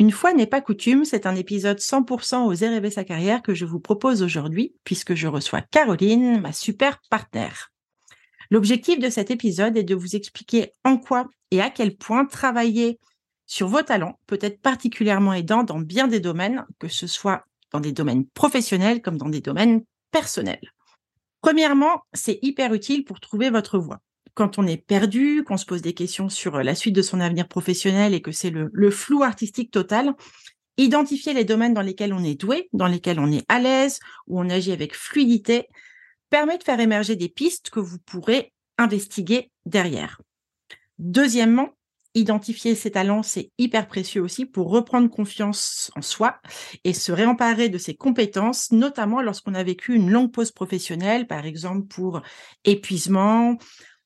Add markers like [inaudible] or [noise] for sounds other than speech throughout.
Une fois n'est pas coutume, c'est un épisode 100% Oser rêver sa carrière que je vous propose aujourd'hui, puisque je reçois Caroline, ma super partenaire. L'objectif de cet épisode est de vous expliquer en quoi et à quel point travailler sur vos talents peut être particulièrement aidant dans bien des domaines, que ce soit dans des domaines professionnels comme dans des domaines personnels. Premièrement, c'est hyper utile pour trouver votre voie quand on est perdu, qu'on se pose des questions sur euh, la suite de son avenir professionnel et que c'est le, flou artistique total, identifier les domaines dans lesquels on est doué, dans lesquels on est à l'aise, où on agit avec fluidité, permet de faire émerger des pistes que vous pourrez investiguer derrière. Deuxièmement, identifier ses talents, c'est hyper précieux aussi pour reprendre confiance en soi et se réemparer de ses compétences, notamment lorsqu'on a vécu une longue pause professionnelle, par exemple pour épuisement,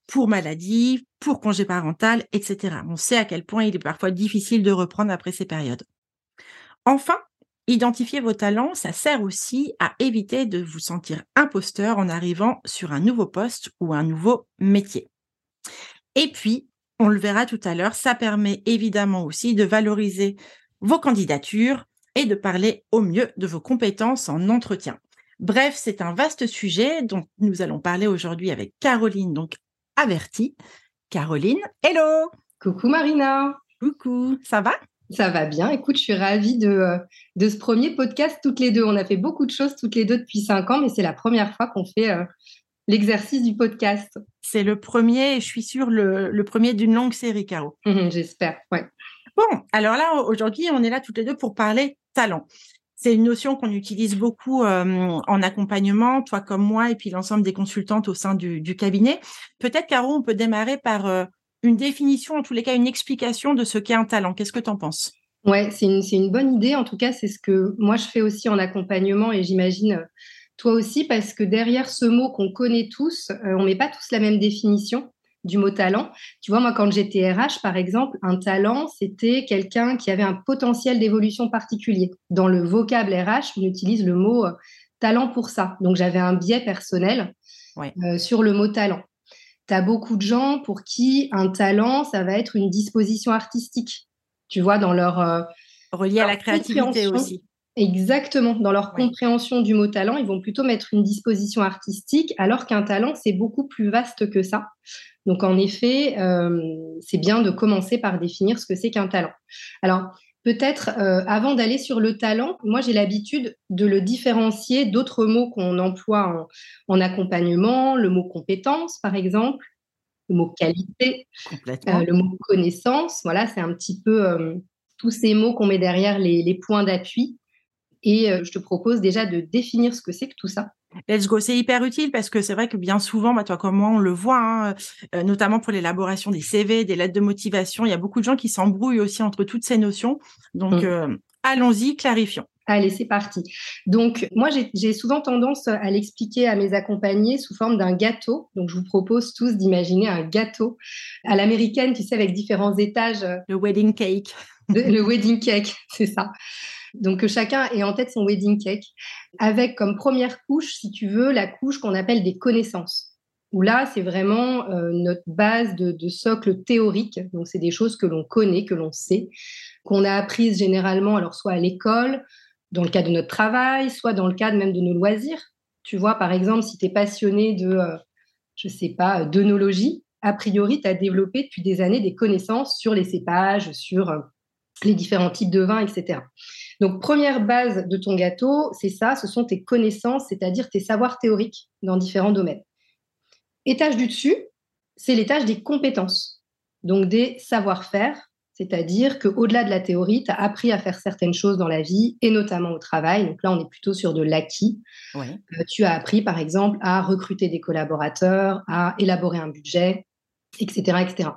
pour maladie, pour congé parental, etc. On sait à quel point il est parfois difficile de reprendre après ces périodes. Enfin, identifier vos talents, ça sert aussi à éviter de vous sentir imposteur en arrivant sur un nouveau poste ou un nouveau métier. Et puis, on le verra tout à l'heure, ça permet évidemment aussi de valoriser vos candidatures et de parler au mieux de vos compétences en entretien. Bref, c'est un vaste sujet dont nous allons parler aujourd'hui avec Caroline, donc averti. Caroline, hello Coucou Marina Coucou, ça va? Ça va bien, écoute, je suis ravie de, euh, de ce premier podcast toutes les deux. On a fait beaucoup de choses toutes les deux depuis cinq ans, mais c'est la première fois qu'on fait euh, l'exercice du podcast. C'est le premier, je suis sûre, le, premier d'une longue série, Caro. Mmh j'espère, ouais. Bon, alors là, aujourd'hui, on est là toutes les deux pour parler talent. C'est une notion qu'on utilise beaucoup euh, en accompagnement, toi comme moi, et puis l'ensemble des consultantes au sein du, cabinet. Peut-être, Caro, on peut démarrer par euh, une définition, en tous les cas, une explication de ce qu'est un talent. Qu'est-ce que tu en penses? Ouais, c'est une, bonne idée. En tout cas, c'est ce que moi je fais aussi en accompagnement et j'imagine euh, toi aussi, parce que derrière ce mot qu'on connaît tous, on ne met pas tous la même définition du mot talent. Tu vois, moi, quand j'étais RH, par exemple, un talent, c'était quelqu'un qui avait un potentiel d'évolution particulier. Dans le vocable RH, on utilise le mot euh, talent pour ça. Donc, j'avais un biais personnel euh, sur le mot talent. Tu as beaucoup de gens pour qui un talent, ça va être une disposition artistique. Tu vois, dans leur... Euh, Relié à la créativité aussi. Exactement. Dans leur compréhension du mot talent, ils vont plutôt mettre une disposition artistique, alors qu'un talent, c'est beaucoup plus vaste que ça. Donc, en effet, euh, c'est bien de commencer par définir ce que c'est qu'un talent. Alors, peut-être euh, avant d'aller sur le talent, moi, j'ai l'habitude de le différencier d'autres mots qu'on emploie en, accompagnement, le mot compétence, par exemple, le mot qualité, euh, le mot connaissance. Voilà, c'est un petit peu tous ces mots qu'on met derrière les points d'appui. Et je te propose déjà de définir ce que c'est que tout ça. Let's go, c'est hyper utile parce que c'est vrai que bien souvent, bah, toi comme moi, on le voit, hein, euh, notamment pour l'élaboration des CV, des lettres de motivation, il y a beaucoup de gens qui s'embrouillent aussi entre toutes ces notions. Donc, mmh. euh, allons-y, clarifions. Allez, c'est parti. Donc, moi, j'ai souvent tendance à l'expliquer à mes accompagnés sous forme d'un gâteau. Donc, je vous propose tous d'imaginer un gâteau à l'américaine, tu sais, avec différents étages. Le wedding cake. le wedding cake, [laughs] c'est ça. Donc que chacun ait en tête son wedding cake, avec comme première couche, si tu veux, la couche qu'on appelle des connaissances. Où là, c'est vraiment euh, notre base de, socle théorique. Donc c'est des choses que l'on connaît, que l'on sait, qu'on a apprises généralement, alors soit à l'école, dans le cadre de notre travail, soit dans le cadre même de nos loisirs. Tu vois, par exemple, si tu es passionné de, euh, je sais pas, d'œnologie, a priori, tu as développé depuis des années des connaissances sur les cépages, sur euh, les différents types de vins, etc. Donc, première base de ton gâteau, c'est ça, ce sont tes connaissances, c'est-à-dire tes savoirs théoriques dans différents domaines. Étage du dessus, c'est l'étage des compétences, donc des savoir-faire, c'est-à-dire qu'au-delà de la théorie, tu as appris à faire certaines choses dans la vie et notamment au travail. Donc là, on est plutôt sur de l'acquis. Euh, tu as appris, par exemple, à recruter des collaborateurs, à élaborer un budget, etc. etc.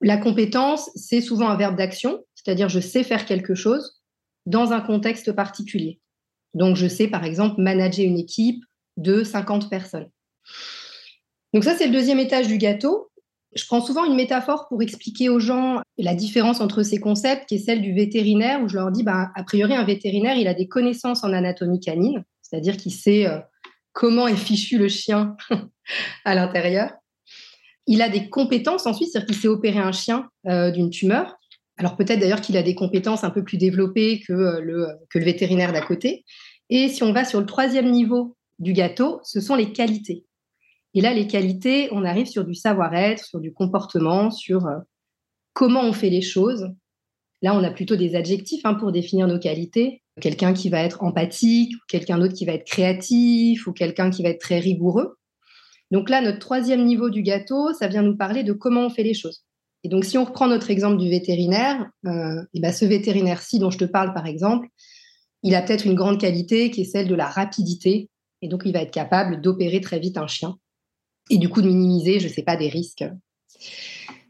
La compétence, c'est souvent un verbe d'action, c'est-à-dire je sais faire quelque chose dans un contexte particulier. Donc, je sais, par exemple, manager une équipe de 50 personnes. Donc ça, c'est le deuxième étage du gâteau. Je prends souvent une métaphore pour expliquer aux gens la différence entre ces concepts, qui est celle du vétérinaire, où je leur dis, bah, a priori, un vétérinaire, il a des connaissances en anatomie canine, c'est-à-dire qu'il sait euh, comment est fichu le chien [laughs] à l'intérieur. Il a des compétences ensuite, c'est-à-dire qu'il sait opérer un chien euh, d'une tumeur. Alors peut-être d'ailleurs qu'il a des compétences un peu plus développées que euh, le, que le vétérinaire d'à côté. Et si on va sur le troisième niveau du gâteau, ce sont les qualités. Et là, les qualités, on arrive sur du savoir-être, sur du comportement, sur euh, comment on fait les choses. Là, on a plutôt des adjectifs hein, pour définir nos qualités. Quelqu'un qui va être empathique, quelqu'un d'autre qui va être créatif, ou quelqu'un qui va être très rigoureux. Donc là, notre troisième niveau du gâteau, ça vient nous parler de comment on fait les choses. Et donc, si on reprend notre exemple du vétérinaire, euh, et ben ce vétérinaire-ci dont je te parle, par exemple, il a peut-être une grande qualité qui est celle de la rapidité. Et donc, il va être capable d'opérer très vite un chien et du coup de minimiser, je ne sais pas, des risques.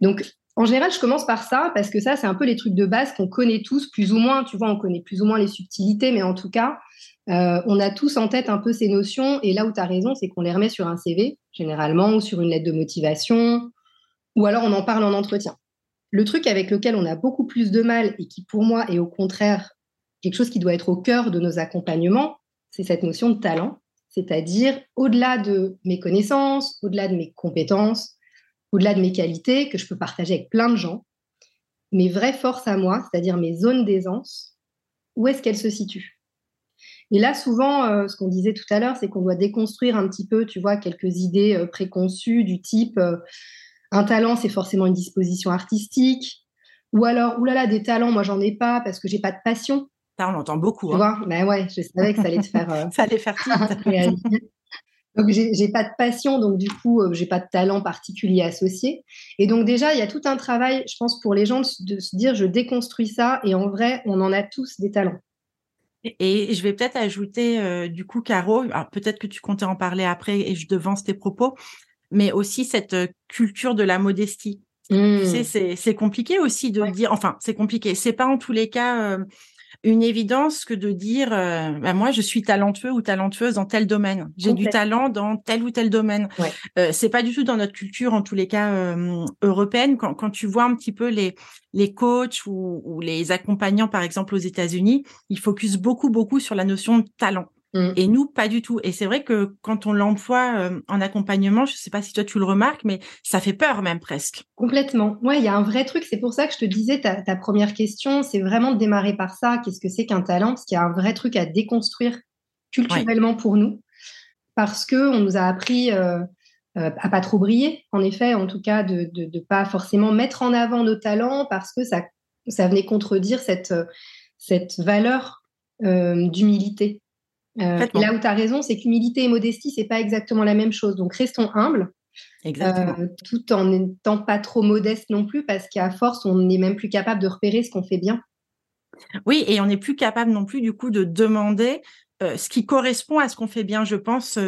Donc, en général, je commence par ça parce que ça, c'est un peu les trucs de base qu'on connaît tous, plus ou moins. Tu vois, on connaît plus ou moins les subtilités, mais en tout cas, euh, on a tous en tête un peu ces notions. Et là où tu as raison, c'est qu'on les remet sur un CV, généralement, ou sur une lettre de motivation, ou alors on en parle en entretien. Le truc avec lequel on a beaucoup plus de mal et qui, pour moi, est au contraire quelque chose qui doit être au cœur de nos accompagnements, c'est cette notion de talent c'est-à-dire au-delà de mes connaissances, au-delà de mes compétences, au-delà de mes qualités que je peux partager avec plein de gens, mes vraies forces à moi, c'est-à-dire mes zones d'aisance, où est-ce qu'elles se situent? Et là, souvent, euh, ce qu'on disait tout à l'heure, c'est qu'on doit déconstruire un petit peu, tu vois, quelques idées euh, préconçues du type euh, un talent, c'est forcément une disposition artistique, ou alors, oulala, des talents, moi, j'en ai pas parce que j'ai pas de passion on entend beaucoup. Tu hein. vois ben ouais, je savais que ça allait te faire. Euh, [laughs] ça allait faire [laughs] Donc j'ai pas de passion, donc du coup euh, j'ai pas de talent particulier associé. Et donc déjà il y a tout un travail, je pense, pour les gens de, se dire je déconstruis ça et en vrai on en a tous des talents. Et, je vais peut-être ajouter euh, du coup Caro, peut-être que tu comptais en parler après et je devance tes propos, mais aussi cette culture de la modestie. Tu sais, mmh. c'est compliqué aussi de dire, enfin c'est compliqué, c'est pas en tous les cas une évidence que de dire euh, bah, moi je suis talentueux ou talentueuse dans tel domaine. J'ai du talent dans tel ou tel domaine. Ouais. Euh, c'est pas du tout dans notre culture en tous les cas euh, européenne. Quand, quand tu vois un petit peu les les coachs ou, ou les accompagnants par exemple aux États-Unis, ils focusent beaucoup beaucoup sur la notion de talent. Mmh. Et nous, pas du tout. Et c'est vrai que quand on l'emploie euh, en accompagnement, je ne sais pas si toi tu le remarques, mais ça fait peur même presque. Complètement. Ouais, il y a un vrai truc. C'est pour ça que je te disais, ta, ta première question, c'est vraiment de démarrer par ça. Qu'est-ce que c'est qu'un talent? Parce qu'il y a un vrai truc à déconstruire culturellement pour nous. Parce qu'on nous a appris euh, euh, à pas trop briller, en effet, en tout cas, de ne pas forcément mettre en avant nos talents parce que ça, ça venait contredire cette, cette valeur d'humilité. Euh, là où tu as raison, c'est qu'humilité et modestie, c'est pas exactement la même chose. Donc restons humbles, euh, tout en n'étant pas trop modeste non plus, parce qu'à force, on n'est même plus capable de repérer ce qu'on fait bien. Oui, et on n'est plus capable non plus du coup de demander euh, ce qui correspond à ce qu'on fait bien. Je pense,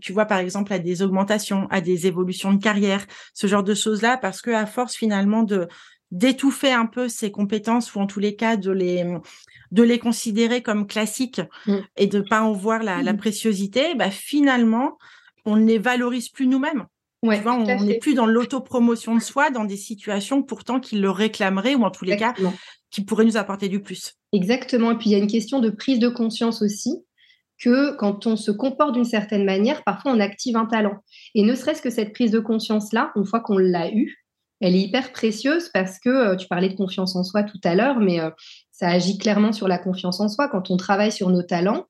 tu vois par exemple à des augmentations, à des évolutions de carrière, ce genre de choses-là, parce que à force finalement de d'étouffer un peu ses compétences ou en tous les cas de les de les considérer comme classiques mm. et de pas en voir la, mm. préciosité, bah, finalement, on ne les valorise plus nous-mêmes. on n'est plus dans l'autopromotion de soi, dans des situations pourtant qui le réclameraient ou en tous les cas qui pourraient nous apporter du plus. Exactement. Et puis il y a une question de prise de conscience aussi que quand on se comporte d'une certaine manière, parfois on active un talent. Et ne serait-ce que cette prise de conscience-là, une fois qu'on l'a eue, elle est hyper précieuse parce que euh, tu parlais de confiance en soi tout à l'heure, mais euh, ça agit clairement sur la confiance en soi. Quand on travaille sur nos talents,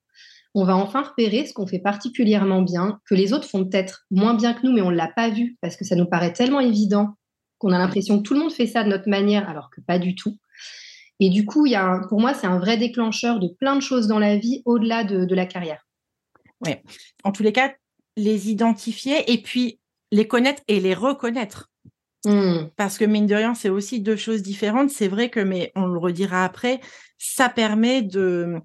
on va enfin repérer ce qu'on fait particulièrement bien, que les autres font peut-être moins bien que nous, mais on ne l'a pas vu parce que ça nous paraît tellement évident qu'on a l'impression que tout le monde fait ça de notre manière, alors que pas du tout. Et du coup, il y a pour moi, c'est un vrai déclencheur de plein de choses dans la vie au-delà de, la carrière. Oui. En tous les cas, les identifier et puis les connaître et les reconnaître. Mmh. Parce que mine de rien, c'est aussi deux choses différentes. C'est vrai que, mais on le redira après, ça permet de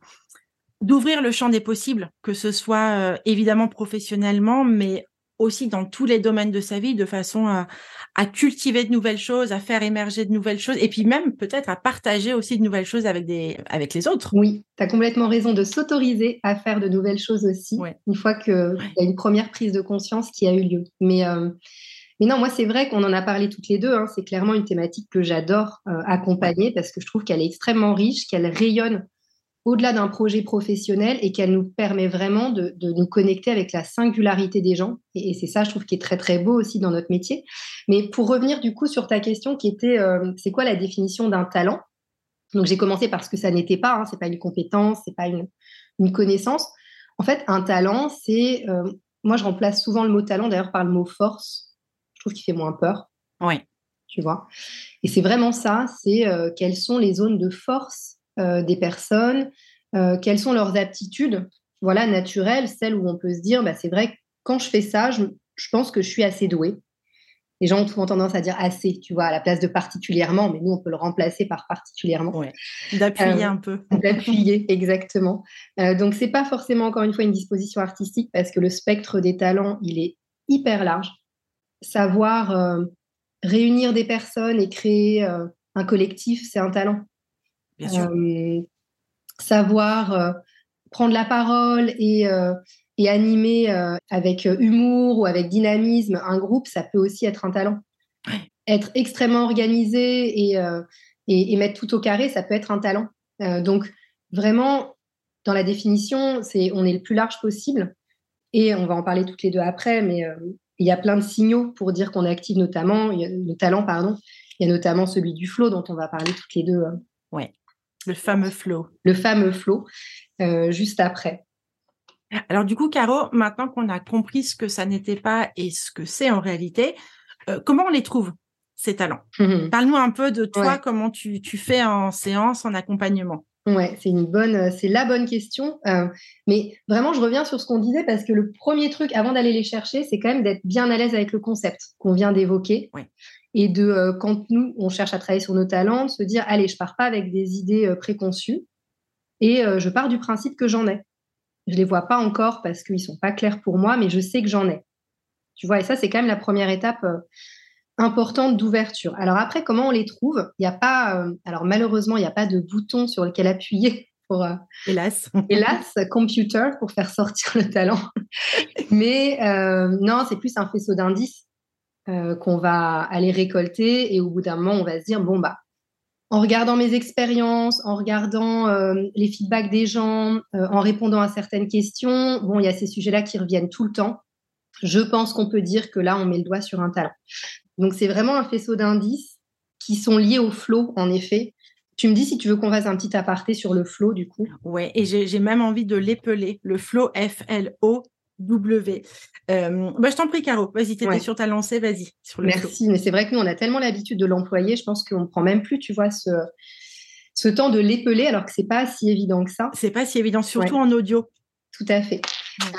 d'ouvrir le champ des possibles, que ce soit euh, évidemment professionnellement, mais aussi dans tous les domaines de sa vie de façon à, cultiver de nouvelles choses, à faire émerger de nouvelles choses et puis même peut-être à partager aussi de nouvelles choses avec, des, avec les autres. Oui, tu as complètement raison de s'autoriser à faire de nouvelles choses aussi une fois qu'il y a une première prise de conscience qui a eu lieu. Mais, euh, mais non, moi c'est vrai qu'on en a parlé toutes les deux, hein. c'est clairement une thématique que j'adore euh, accompagner parce que je trouve qu'elle est extrêmement riche, qu'elle rayonne au-delà d'un projet professionnel et qu'elle nous permet vraiment de, nous connecter avec la singularité des gens. Et, c'est ça, je trouve, qui est très, très beau aussi dans notre métier. Mais pour revenir du coup sur ta question qui était, euh, c'est quoi la définition d'un talent? Donc j'ai commencé par ce que ça n'était pas, hein, c'est pas une compétence, c'est pas une, connaissance. En fait, un talent, c'est, euh, moi je remplace souvent le mot talent d'ailleurs par le mot force. Trouve qu'il fait moins peur. Oui. Tu vois. Et c'est vraiment ça, c'est euh, quelles sont les zones de force euh, des personnes, euh, quelles sont leurs aptitudes, voilà, naturelles, celles où on peut se dire, bah, c'est vrai que quand je fais ça, je, pense que je suis assez douée. Les gens ont souvent tendance à dire assez, tu vois, à la place de particulièrement, mais nous, on peut le remplacer par particulièrement. D'appuyer un peu. [laughs] D'appuyer, exactement. donc, c'est pas forcément, encore une fois, une disposition artistique parce que le spectre des talents, il est hyper large. Savoir réunir des personnes et créer un collectif, c'est un talent. Euh, savoir euh, prendre la parole et, euh, et animer avec humour ou avec dynamisme un groupe, ça peut aussi être un talent. Être extrêmement organisé et, et, mettre tout au carré, ça peut être un talent. donc, vraiment, dans la définition, c'est on est le plus large possible. Et on va en parler toutes les deux après, mais il y a plein de signaux pour dire qu'on active notamment, le talent, pardon. Il y a notamment celui du flow dont on va parler toutes les deux. Ouais. Le fameux flow. Le fameux flow, euh, juste après. Alors du coup, Caro, maintenant qu'on a compris ce que ça n'était pas et ce que c'est en réalité, euh, comment on les trouve, ces talents? Parle-nous un peu de toi, comment tu, fais en séance, en accompagnement. Ouais, c'est une bonne, euh, c'est la bonne question. mais vraiment, je reviens sur ce qu'on disait parce que le premier truc, avant d'aller les chercher, c'est quand même d'être bien à l'aise avec le concept qu'on vient d'évoquer. Ouais et de euh, quand nous on cherche à travailler sur nos talents, de se dire allez, je pars pas avec des idées euh, préconçues et euh, je pars du principe que j'en ai. Je les vois pas encore parce qu'ils sont pas clairs pour moi, mais je sais que j'en ai. Tu vois, et ça c'est quand même la première étape importante d'ouverture. Alors après, comment on les trouve? Il n'y a pas, alors malheureusement, il n'y a pas de bouton sur lequel appuyer pour hélas [laughs] hélas computer pour faire sortir le talent. [laughs] Mais non, c'est plus un faisceau d'indices euh, qu'on va aller récolter et au bout d'un moment, on va se dire, bon, bah, en regardant mes expériences, en regardant euh, les feedbacks des gens, euh, en répondant à certaines questions, bon, il y a ces sujets-là qui reviennent tout le temps. Je pense qu'on peut dire que là, on met le doigt sur un talent. Donc, c'est vraiment un faisceau d'indices qui sont liés au flow, en effet. Tu me dis si tu veux qu'on fasse un petit aparté sur le flow, du coup. Ouais, et j'ai même envie de l'épeler, le flow F-L-O W. Euh, bah, je t'en prie, Caro. Vas-y, tu étais sur ta lancée, vas-y. Merci, mais c'est vrai que nous, on a tellement l'habitude de l'employer, je pense qu'on ne prend même plus, tu vois, ce, ce temps de l'épeler, alors que c'est pas si évident que ça. C'est pas si évident, surtout en audio. Tout à fait.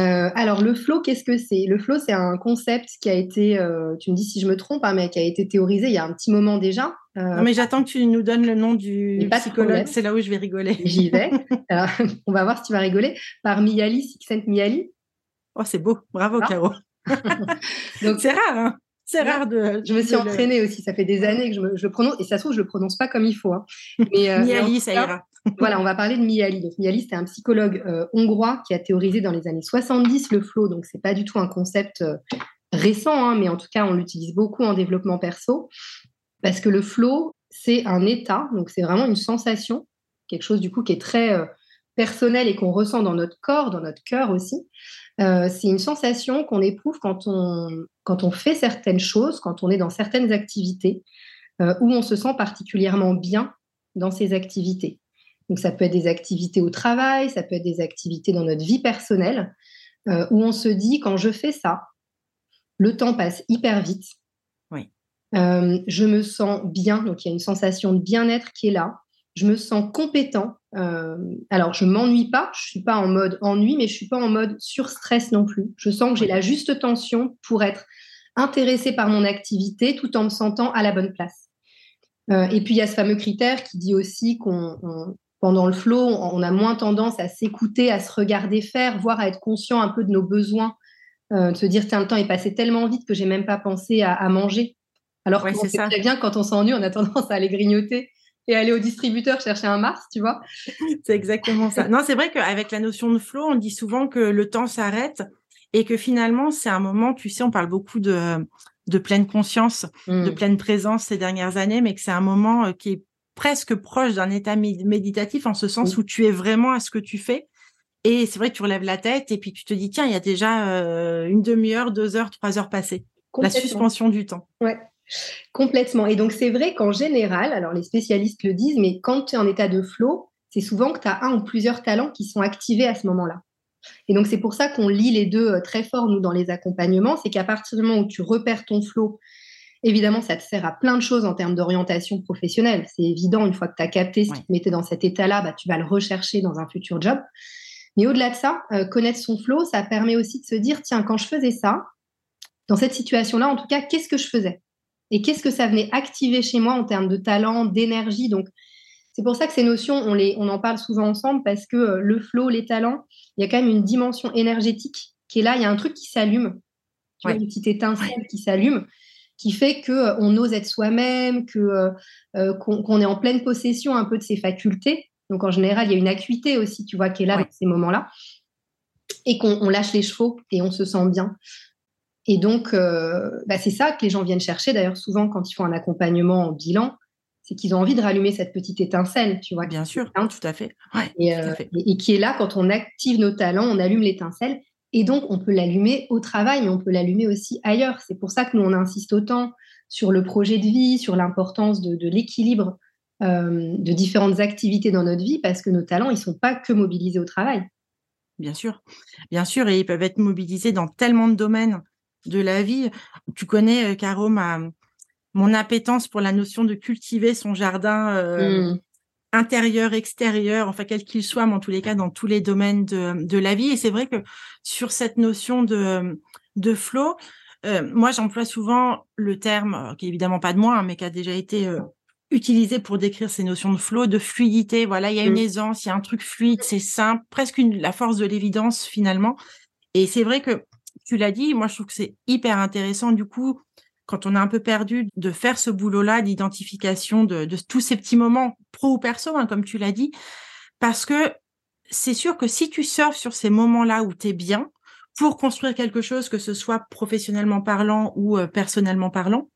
Euh, alors, le flow, qu'est-ce que c'est? Le flow, c'est un concept qui a été, euh, tu me dis si je me trompe, hein, mais qui a été théorisé il y a un petit moment déjà. non, mais j'attends que tu nous donnes le nom du psychologue. C'est là où je vais rigoler. [laughs] J'y vais. [laughs] on va voir si tu vas rigoler. Par Miali, Cixent Miali. Oh, c'est beau. Bravo, Caro. [laughs] Donc, c'est rare, hein c'est rare de. Je me suis entraînée aussi. Ça fait des années que je, le prononce. Et ça se trouve, je le prononce pas comme il faut. Hein. Mais, euh, Miali, ça ira. Voilà, on va parler de Miali, c'était un psychologue euh, hongrois qui a théorisé dans les années 70 le flow. Donc, c'est pas du tout un concept euh, récent, hein, mais en tout cas, on l'utilise beaucoup en développement perso. Parce que le flow, c'est un état. Donc, c'est vraiment une sensation. Quelque chose, du coup, qui est très personnel et qu'on ressent dans notre corps, dans notre cœur aussi. Euh, c'est une sensation qu'on éprouve quand on, quand on fait certaines choses, quand on est dans certaines activités, euh, où on se sent particulièrement bien dans ces activités. Donc ça peut être des activités au travail, ça peut être des activités dans notre vie personnelle, euh, où on se dit, quand je fais ça, le temps passe hyper vite. Oui. je me sens bien, donc il y a une sensation de bien-être qui est là je me sens compétent. Euh, alors, je m'ennuie pas, je suis pas en mode ennui, mais je suis pas en mode sur-stress non plus. Je sens que j'ai la juste tension pour être intéressée par mon activité tout en me sentant à la bonne place. Euh, et puis, il y a ce fameux critère qui dit aussi qu'on, pendant le flow, on a moins tendance à s'écouter, à se regarder faire, voire à être conscient un peu de nos besoins de se dire tiens le temps est passé tellement vite que j'ai même pas pensé à, manger. Alors que c'est très bien quand on s'ennuie, on a tendance à aller grignoter et aller au distributeur chercher un Mars, tu vois. [laughs] C'est exactement ça. Non, c'est vrai qu'avec la notion de flow, on dit souvent que le temps s'arrête et que finalement, c'est un moment, tu sais, on parle beaucoup de, de pleine conscience, de mmh. pleine présence ces dernières années, mais que c'est un moment euh, qui est presque proche d'un état méditatif en ce sens où tu es vraiment à ce que tu fais. Et c'est vrai que tu relèves la tête et puis tu te dis, tiens, il y a déjà euh, une demi-heure, deux heures, trois heures passées. La suspension du temps. Ouais, complètement. Et donc, c'est vrai qu'en général, alors les spécialistes le disent, mais quand tu es en état de flow, c'est souvent que tu as un ou plusieurs talents qui sont activés à ce moment-là. Et donc, c'est pour ça qu'on lit les deux euh, très fort, nous, dans les accompagnements. C'est qu'à partir du moment où tu repères ton flow, évidemment, ça te sert à plein de choses en termes d'orientation professionnelle. C'est évident, une fois que tu as capté ce qui te mettait dans cet état-là, bah, tu vas le rechercher dans un futur job. Mais au-delà de ça, euh, connaître son flow, ça permet aussi de se dire, tiens, quand je faisais ça, dans cette situation-là, en tout cas, qu'est-ce que je faisais? Et qu'est-ce que ça venait activer chez moi en termes de talent, d'énergie? Donc, c'est pour ça que ces notions, on, les, on en parle souvent ensemble parce que euh, le flow, les talents, il y a quand même une dimension énergétique qui est là. Il y a un truc qui s'allume, une petite étincelle qui s'allume, qui fait que euh, on ose être soi-même, que euh, qu'on est en pleine possession un peu de ses facultés. Donc en général, il y a une acuité aussi, tu vois, qui est là dans ces moments-là, et qu'on lâche les chevaux et on se sent bien. Et donc, bah, c'est ça que les gens viennent chercher. D'ailleurs, souvent, quand ils font un accompagnement en bilan, c'est qu'ils ont envie de rallumer cette petite étincelle, tu vois. Bien sûr, tout à fait. Euh, et, qui est là quand on active nos talents, on allume l'étincelle. Et donc, on peut l'allumer au travail, mais on peut l'allumer aussi ailleurs. C'est pour ça que nous, on insiste autant sur le projet de vie, sur l'importance de, l'équilibre euh, de différentes activités dans notre vie, parce que nos talents, ils ne sont pas que mobilisés au travail. Bien sûr, bien sûr, et ils peuvent être mobilisés dans tellement de domaines de la vie. Tu connais, euh, Caro, ma, mon appétence pour la notion de cultiver son jardin euh, mmh. Intérieur, extérieur, enfin quel qu'il soit, mais en tous les cas dans tous les domaines de, la vie. Et c'est vrai que sur cette notion de, de flow, euh, moi j'emploie souvent le terme, euh, qui est évidemment pas de moi, hein, mais qui a déjà été utilisé pour décrire ces notions de flow, de fluidité. Voilà, il y a une mmh. aisance, il y a un truc fluide, c'est simple, presque une, la force de l'évidence finalement. Et c'est vrai que tu l'as dit, moi je trouve que c'est hyper intéressant du coup quand on est un peu perdu, de faire ce boulot-là d'identification de, tous ces petits moments pro ou perso, hein, comme tu l'as dit, parce que c'est sûr que si tu surfes sur ces moments-là où tu es bien, pour construire quelque chose, que ce soit professionnellement parlant ou euh, personnellement parlant,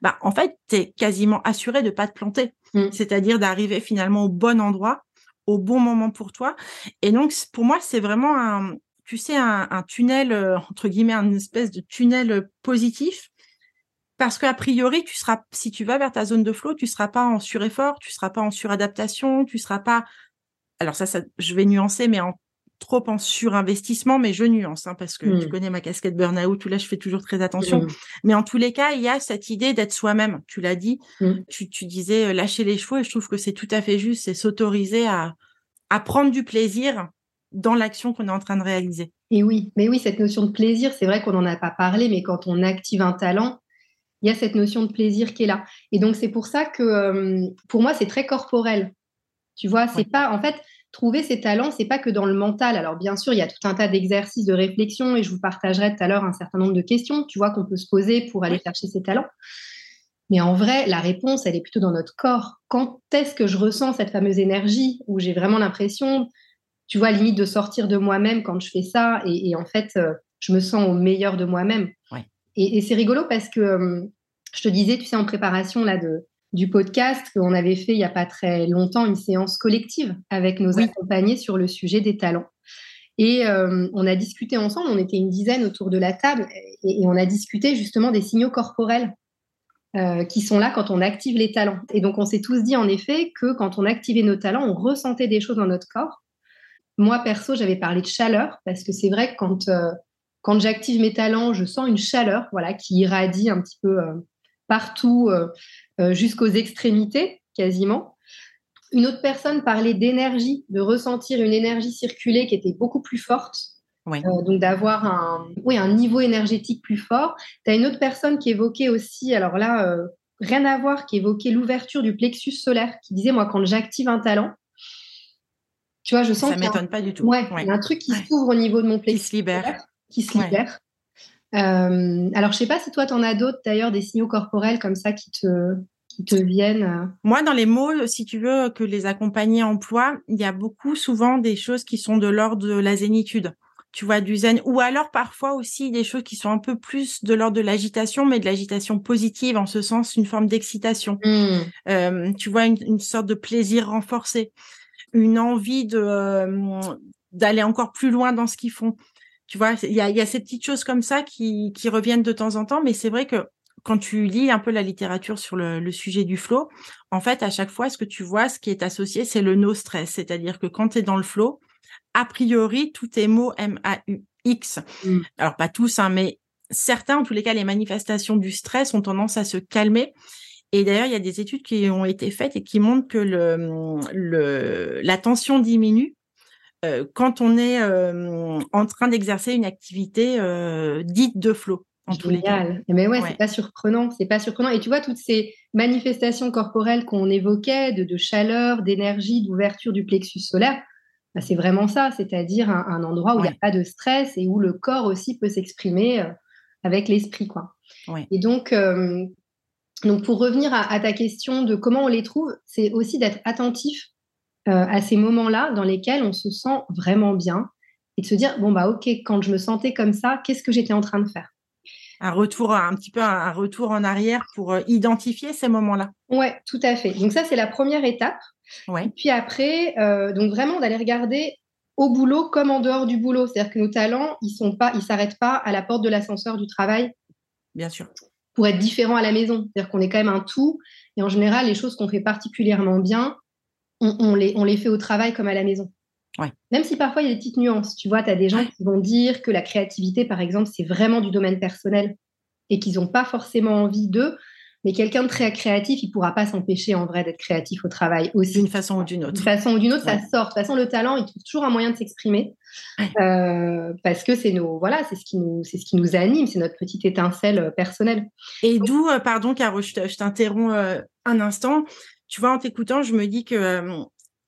bah, en fait, tu es quasiment assuré de pas te planter. Mmh. C'est-à-dire d'arriver finalement au bon endroit, au bon moment pour toi. Et donc, pour moi, c'est vraiment un, tu sais, un, un tunnel, euh, entre guillemets, une espèce de tunnel euh, positif parce qu'a priori, tu seras, si tu vas vers ta zone de flow, tu seras pas en sureffort, tu seras pas en suradaptation, tu seras pas. Alors ça, ça je vais nuancer, mais en trop en surinvestissement, mais je nuance, hein, parce que tu mmh. connais ma casquette burn-out, où là, je fais toujours très attention. Mmh. Mais en tous les cas, il y a cette idée d'être soi-même. Tu l'as dit, mmh. tu, tu, disais euh, lâcher les chevaux, et je trouve que c'est tout à fait juste, c'est s'autoriser à, à prendre du plaisir dans l'action qu'on est en train de réaliser. Et oui, mais oui, cette notion de plaisir, c'est vrai qu'on n'en a pas parlé, mais quand on active un talent, il y a cette notion de plaisir qui est là. Et donc, c'est pour ça que euh, pour moi, c'est très corporel. Tu vois, c'est pas, en fait, trouver ses talents, c'est pas que dans le mental. Alors, bien sûr, il y a tout un tas d'exercices de réflexion et je vous partagerai tout à l'heure un certain nombre de questions, tu vois, qu'on peut se poser pour aller chercher ses talents. Mais en vrai, la réponse, elle est plutôt dans notre corps. Quand est-ce que je ressens cette fameuse énergie où j'ai vraiment l'impression, tu vois, limite de sortir de moi-même quand je fais ça et, en fait, euh, je me sens au meilleur de moi-même? Et, c'est rigolo parce que euh, je te disais, tu sais, en préparation là de, du podcast, qu'on avait fait il n'y a pas très longtemps une séance collective avec nos accompagnés sur le sujet des talents. Et euh, on a discuté ensemble, on était une dizaine autour de la table, et, on a discuté justement des signaux corporels euh, qui sont là quand on active les talents. Et donc on s'est tous dit en effet que quand on activait nos talents, on ressentait des choses dans notre corps. Moi perso, j'avais parlé de chaleur parce que c'est vrai que quand quand j'active mes talents, je sens une chaleur, voilà, qui irradie un petit peu euh, partout, euh, euh, jusqu'aux extrémités, quasiment. Une autre personne parlait d'énergie, de ressentir une énergie circuler qui était beaucoup plus forte. donc d'avoir un, oui, un niveau énergétique plus fort. Tu as une autre personne qui évoquait aussi, alors là, rien à voir, qui évoquait l'ouverture du plexus solaire, qui disait, moi, quand j'active un talent, tu vois, je sens... Ça m'étonne pas du tout. Ouais, Il y a un truc qui s'ouvre au niveau de mon plexus. Qui se libère qui se libère. alors, je sais pas si toi, tu en as d'autres, d'ailleurs, des signaux corporels comme ça qui te, qui te viennent. Moi, dans les mots, si tu veux, que les accompagnés emploient, il y a beaucoup souvent des choses qui sont de l'ordre de la zénitude tu vois, du zen, ou alors parfois aussi des choses qui sont un peu plus de l'ordre de l'agitation, mais de l'agitation positive, en ce sens, une forme d'excitation. Mmh. Euh, tu vois, une, sorte de plaisir renforcé, une envie de euh, d'aller encore plus loin dans ce qu'ils font. Tu vois, il y a, y a, ces petites choses comme ça qui, qui reviennent de temps en temps, mais c'est vrai que quand tu lis un peu la littérature sur le, le, sujet du flow, en fait, à chaque fois, ce que tu vois, ce qui est associé, c'est le no stress. C'est-à-dire que quand tu es dans le flow, a priori, tout est mots M-A-U-X. Mm. Alors, pas tous, hein, mais certains, en tous les cas, les manifestations du stress ont tendance à se calmer. Et d'ailleurs, il y a des études qui ont été faites et qui montrent que le, le la tension diminue quand on est euh, en train d'exercer une activité euh, dite de flow. En tous les cas. Mais ouais, c'est pas surprenant, c'est pas surprenant. Et tu vois toutes ces manifestations corporelles qu'on évoquait, de, de chaleur, d'énergie, d'ouverture du plexus solaire, bah, c'est vraiment ça, c'est-à-dire un, endroit où il n'y a pas de stress et où le corps aussi peut s'exprimer euh, avec l'esprit. quoi. Et donc, euh, donc, pour revenir à, ta question de comment on les trouve, c'est aussi d'être attentif euh, à ces moments-là dans lesquels on se sent vraiment bien et de se dire, bon, bah ok, quand je me sentais comme ça, qu'est-ce que j'étais en train de faire? Un retour, un petit peu un retour en arrière pour identifier ces moments-là. Ouais, tout à fait. Donc ça, c'est la première étape. Et puis après, euh, donc vraiment d'aller regarder au boulot comme en dehors du boulot. C'est-à-dire que nos talents, ils sont pas, ils s'arrêtent pas à la porte de l'ascenseur du travail. Bien sûr. Pour être différent à la maison. C'est-à-dire qu'on est quand même un tout. Et en général, les choses qu'on fait particulièrement bien, on, les, on les fait au travail comme à la maison. Même si parfois il y a des petites nuances. Tu vois, tu as des gens qui vont dire que la créativité, par exemple, c'est vraiment du domaine personnel et qu'ils n'ont pas forcément envie d'eux. Mais quelqu'un de très créatif, il pourra pas s'empêcher en vrai d'être créatif au travail aussi. D'une façon ou d'une autre. D'une façon ou d'une autre, ça sort. De toute façon, le talent, il trouve toujours un moyen de s'exprimer euh, parce que c'est nos, voilà, c'est ce qui nous, c'est ce qui nous anime, c'est notre petite étincelle euh, personnelle. Et d'où, euh, pardon, Caro, je t'interromps un instant. Tu vois, en t'écoutant, je me dis que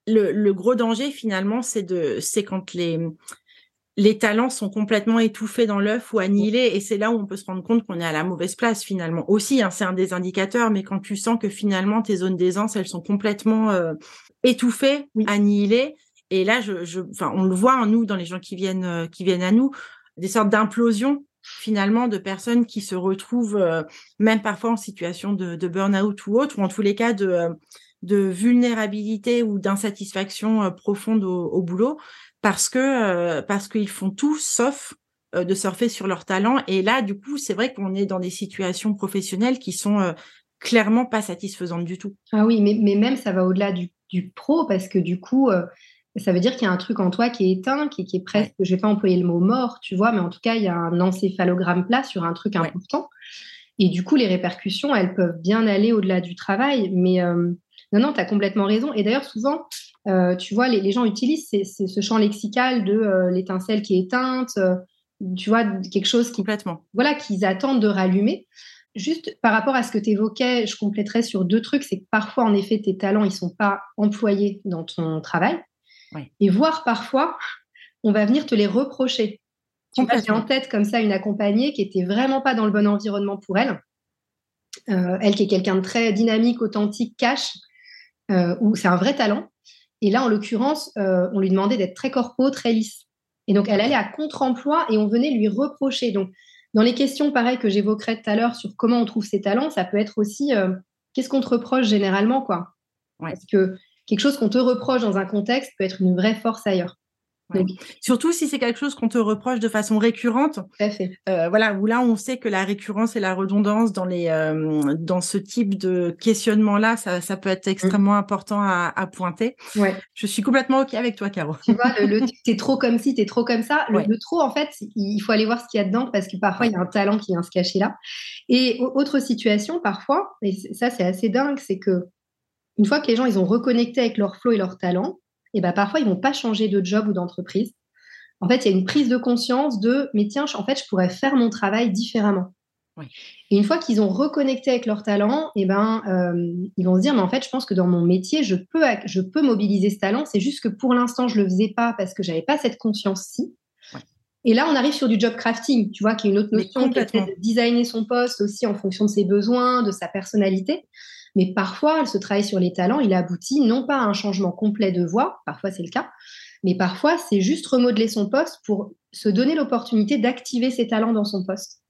le, le, gros danger finalement, c'est de, c'est quand les les talents sont complètement étouffés dans l'œuf ou annihilés et c'est là où on peut se rendre compte qu'on est à la mauvaise place finalement. Aussi hein, c'est un des indicateurs mais quand tu sens que finalement tes zones d'aisance elles sont complètement euh, étouffées annihilées et là je, on le voit en nous dans les gens qui viennent qui viennent à nous des sortes d'implosions finalement de personnes qui se retrouvent euh, même parfois en situation de, burn-out ou autre ou en tous les cas de de vulnérabilité ou d'insatisfaction profonde au boulot parce que euh, parce qu'ils font tout sauf euh, de surfer sur leur talent. Et là, du coup, c'est vrai qu'on est dans des situations professionnelles qui sont euh, clairement pas satisfaisantes du tout. Ah oui, mais, mais même ça va au-delà du, pro parce que du coup, ça veut dire qu'il y a un truc en toi qui est éteint, qui, qui est presque, je vais pas employer le mot mort, tu vois, mais en tout cas, il y a un encéphalogramme plat sur un truc important. Et du coup, les répercussions, elles peuvent bien aller au-delà du travail. Mais non, non, tu as complètement raison. Et d'ailleurs, souvent, euh, tu vois, les, gens utilisent ce champ lexical de euh, l'étincelle qui est éteinte, euh, tu vois, quelque chose qui, Complètement. Voilà, qu'ils attendent de rallumer. Juste par rapport à ce que tu évoquais, je compléterais sur deux trucs. C'est que parfois, en effet, tes talents, ils sont pas employés dans ton travail. Et voire parfois, on va venir te les reprocher. J'ai en tête comme ça une accompagnée qui était vraiment pas dans le bon environnement pour elle. elle qui est quelqu'un de très dynamique, authentique, cash, où c'est un vrai talent. Et là, en l'occurrence, euh, on lui demandait d'être très corpo, très lisse. Et donc, elle allait à contre-emploi et on venait lui reprocher. Donc, dans les questions, pareil, que j'évoquerai tout à l'heure sur comment on trouve ses talents, ça peut être aussi euh, qu'est-ce qu'on te reproche généralement, quoi? Parce que quelque chose qu'on te reproche dans un contexte peut être une vraie force ailleurs. Surtout si c'est quelque chose qu'on te reproche de façon récurrente. Euh, voilà, où là on sait que la récurrence et la redondance dans les euh, dans ce type de questionnement là, ça, ça peut être mmh. extrêmement important à, à, pointer. Ouais. Je suis complètement ok avec toi, Caro. Tu vois, le, t'es trop comme si, t'es trop comme ça. Le, trop, en fait, il faut aller voir ce qu'il y a dedans parce que parfois il y a un talent qui vient se cacher là. Et autre situation, parfois, et ça c'est assez dingue, c'est que une fois que les gens ils ont reconnecté avec leur flow et leur talent, et ben parfois ils vont pas changer de job ou d'entreprise. En fait, il y a une prise de conscience de mais tiens, en fait, je pourrais faire mon travail différemment. Et une fois qu'ils ont reconnecté avec leur talent, et ben euh, ils vont se dire mais en fait, je pense que dans mon métier, je peux je peux mobiliser ce talent. C'est juste que pour l'instant, je le faisais pas parce que j'avais pas cette conscience-ci. Et là, on arrive sur du job crafting, tu vois, qui est une autre notion, qui est de designer son poste aussi en fonction de ses besoins, de sa personnalité. Mais parfois, se travaille sur les talents, il aboutit non pas à un changement complet de voix, parfois c'est le cas, mais parfois c'est juste remodeler son poste pour se donner l'opportunité d'activer ses talents dans son poste.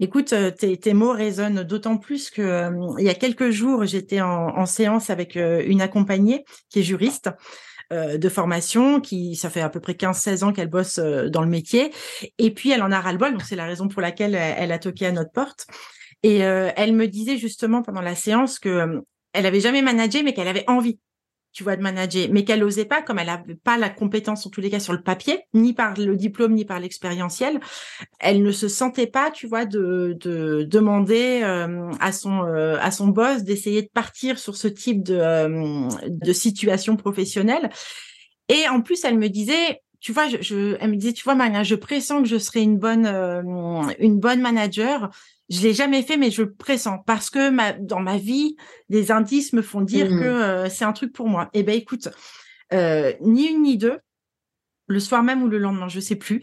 Écoute, euh, tes, mots résonnent d'autant plus que euh, il y a quelques jours, j'étais en, séance avec euh, une accompagnée qui est juriste de formation, qui ça fait à peu près 15-16 ans qu'elle bosse dans le métier, et puis elle en a ras-le-bol, donc c'est la raison pour laquelle elle, a toqué à notre porte. Et elle me disait justement pendant la séance que elle avait jamais managé, mais qu'elle avait envie tu vois, de manager, mais qu'elle n'osait pas, comme elle n'avait pas la compétence en tous les cas sur le papier, ni par le diplôme, ni par l'expérientiel, elle ne se sentait pas, tu vois, de, de demander euh, à son euh, à son boss d'essayer de partir sur ce type de euh, de situation professionnelle. Et en plus, elle me disait, tu vois, je, je, elle me disait, tu vois, Maria, je pressens que je serai une bonne, une bonne manager je l'ai jamais fait, mais je le pressens parce que ma, dans ma vie, les indices me font dire mmh. que euh, c'est un truc pour moi. Eh ben, écoute, euh, ni une ni deux, le soir même ou le lendemain, je sais plus.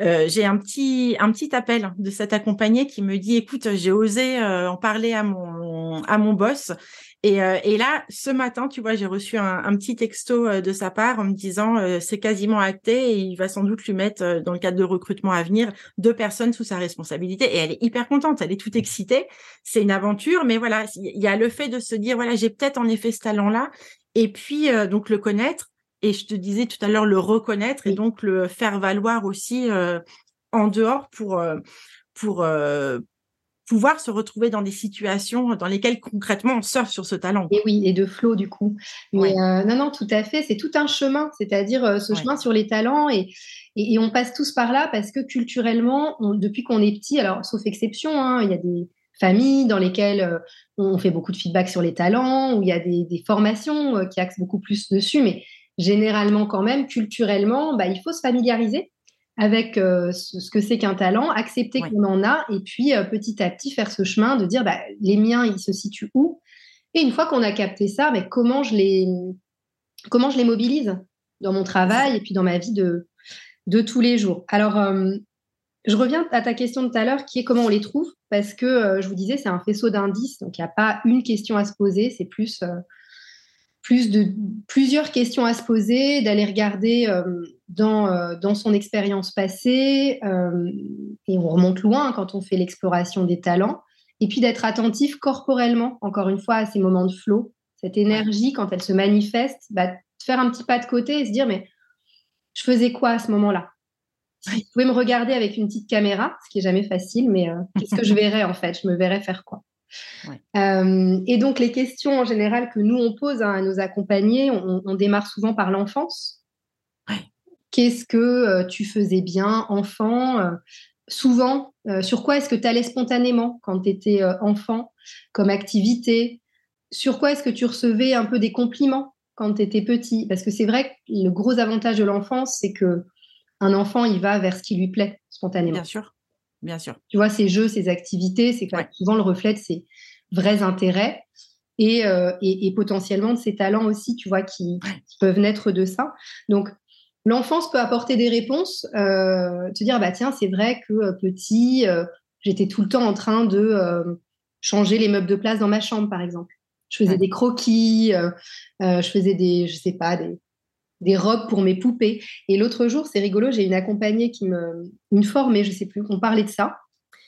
Euh, j'ai un petit un petit appel de cette accompagnée qui me dit écoute, j'ai osé en parler à mon à mon boss euh, et, là, ce matin, tu vois, j'ai reçu un, petit texto euh, de sa part en me disant euh, c'est quasiment acté et il va sans doute lui mettre dans le cadre de recrutement à venir deux personnes sous sa responsabilité. Et elle est hyper contente, elle est toute excitée. C'est une aventure, mais voilà, il y a le fait de se dire voilà, j'ai peut-être en effet ce talent-là, et puis donc le connaître. Et je te disais tout à l'heure le reconnaître et donc le faire valoir aussi en dehors pour pour pouvoir se retrouver dans des situations dans lesquelles concrètement on surfe sur ce talent. Et oui, et de flow du coup. Mais euh, non, non, tout à fait. C'est tout un chemin, c'est-à-dire euh, ce chemin sur les talents et, et, on passe tous par là parce que culturellement, depuis qu'on est petit, alors sauf exception, hein, il y a des familles dans lesquelles euh, on fait beaucoup de feedback sur les talents, où il y a des, des formations qui axent beaucoup plus dessus, mais généralement quand même, culturellement, bah, il faut se familiariser avec euh, ce, que c'est qu'un talent, accepter qu'on en a, et puis euh, petit à petit faire ce chemin de dire bah, les miens, ils se situent où? Et une fois qu'on a capté ça, mais comment, je les, comment je les mobilise dans mon travail et puis dans ma vie de, de tous les jours? Alors, euh, je reviens à ta question de tout à l'heure qui est comment on les trouve, parce que je vous disais, c'est un faisceau d'indices, donc il n'y a pas une question à se poser, c'est plus plus de plusieurs questions à se poser, d'aller regarder euh, dans, euh, dans son expérience passée, euh, et on remonte loin quand on fait l'exploration des talents, et puis d'être attentif corporellement, encore une fois, à ces moments de flow, cette énergie, quand elle se manifeste, bah, faire un petit pas de côté et se dire, mais je faisais quoi à ce moment-là? Si vous pouvez me regarder avec une petite caméra, ce qui est jamais facile, mais qu'est-ce que je [laughs] verrais en fait? Je me verrais faire quoi? Euh, et donc, les questions en général que nous, on pose à nos accompagnés, on, démarre souvent par l'enfance. Qu'est-ce que euh, tu faisais bien, enfant euh, Souvent, sur quoi est-ce que tu allais spontanément quand tu étais enfant comme activité? Sur quoi est-ce que tu recevais un peu des compliments quand tu étais petit? Parce que c'est vrai que le gros avantage de l'enfance, c'est que un enfant, il va vers ce qui lui plaît spontanément. Bien sûr bien sûr. Tu vois, ces jeux, ces activités, c'est souvent le reflet de ses vrais intérêts euh, et, et, potentiellement de ses talents aussi, tu vois, qui, peuvent naître de ça. Donc, l'enfance peut apporter des réponses, euh, te dire, bah tiens, c'est vrai que euh, petit, j'étais tout le temps en train de changer les meubles de place dans ma chambre, par exemple. Je faisais des croquis, je faisais des, je sais pas, des, des robes pour mes poupées. Et l'autre jour, c'est rigolo, j'ai une accompagnée qui me, une formée, je sais plus, qu'on parlait de ça,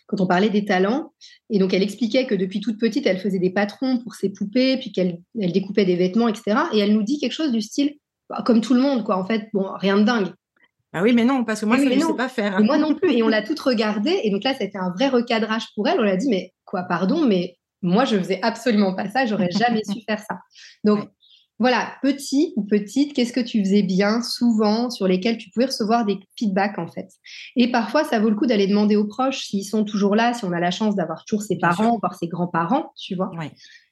quand on parlait des talents. Et donc, elle expliquait que depuis toute petite, elle faisait des patrons pour ses poupées, puis qu'elle elle découpait des vêtements, etc. Et elle nous dit quelque chose du style, bah, comme tout le monde, quoi. En fait, bon, rien de dingue. Ah oui, mais non, parce que moi, je ne sais pas faire. moi non plus. Et on l'a toute regardée. Et donc là, c'était un vrai recadrage pour elle. On l'a dit, mais quoi, pardon, mais moi, je faisais absolument pas ça. J'aurais [laughs] jamais su faire ça. Donc, voilà, petit ou petite, qu'est-ce que tu faisais bien souvent sur lesquels tu pouvais recevoir des feedbacks en fait? Et parfois, ça vaut le coup d'aller demander aux proches s'ils sont toujours là, si on a la chance d'avoir toujours ses parents, voire ses grands-parents, tu vois,